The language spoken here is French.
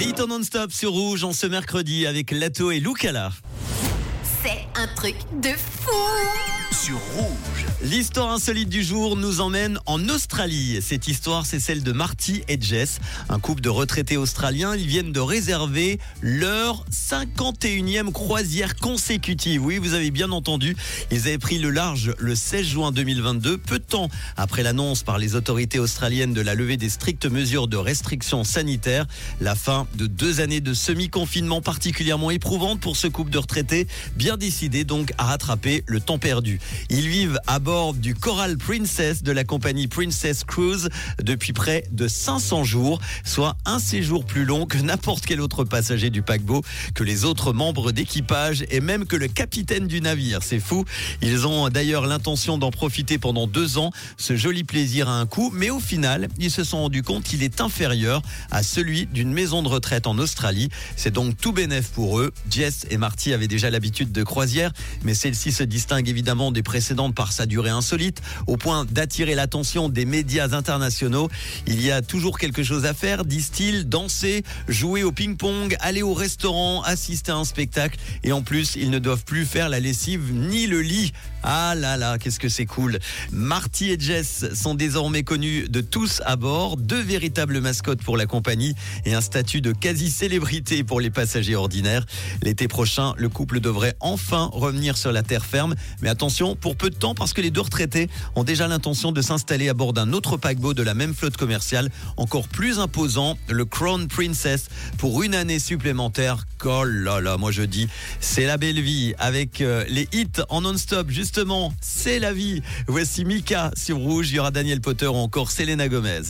En non-stop sur Rouge en ce mercredi avec Lato et Lucala. C'est un truc de fou sur Rouge. L'histoire insolite du jour nous emmène en Australie. Cette histoire, c'est celle de Marty et Jess, un couple de retraités australiens. Ils viennent de réserver leur 51e croisière consécutive. Oui, vous avez bien entendu. Ils avaient pris le large le 16 juin 2022, peu de temps après l'annonce par les autorités australiennes de la levée des strictes mesures de restriction sanitaire. La fin de deux années de semi-confinement particulièrement éprouvante pour ce couple de retraités, bien décidé donc à rattraper le temps perdu. Ils vivent à du Coral Princess de la compagnie Princess Cruise depuis près de 500 jours, soit un séjour plus long que n'importe quel autre passager du paquebot, que les autres membres d'équipage et même que le capitaine du navire. C'est fou. Ils ont d'ailleurs l'intention d'en profiter pendant deux ans. Ce joli plaisir a un coût, mais au final, ils se sont rendus compte qu'il est inférieur à celui d'une maison de retraite en Australie. C'est donc tout bénéf pour eux. Jess et Marty avaient déjà l'habitude de croisière, mais celle-ci se distingue évidemment des précédentes par sa durée insolite, au point d'attirer l'attention des médias internationaux. Il y a toujours quelque chose à faire, disent-ils, danser, jouer au ping-pong, aller au restaurant, assister à un spectacle. Et en plus, ils ne doivent plus faire la lessive ni le lit. Ah là là, qu'est-ce que c'est cool. Marty et Jess sont désormais connus de tous à bord, deux véritables mascottes pour la compagnie et un statut de quasi-célébrité pour les passagers ordinaires. L'été prochain, le couple devrait enfin revenir sur la terre ferme. Mais attention, pour peu de temps, parce que les deux retraités ont déjà l'intention de s'installer à bord d'un autre paquebot de la même flotte commerciale, encore plus imposant, le Crown Princess, pour une année supplémentaire. Oh là là, moi je dis, c'est la belle vie avec euh, les hits en non-stop. Justement, c'est la vie. Voici Mika sur Rouge, il y aura Daniel Potter ou encore Selena Gomez.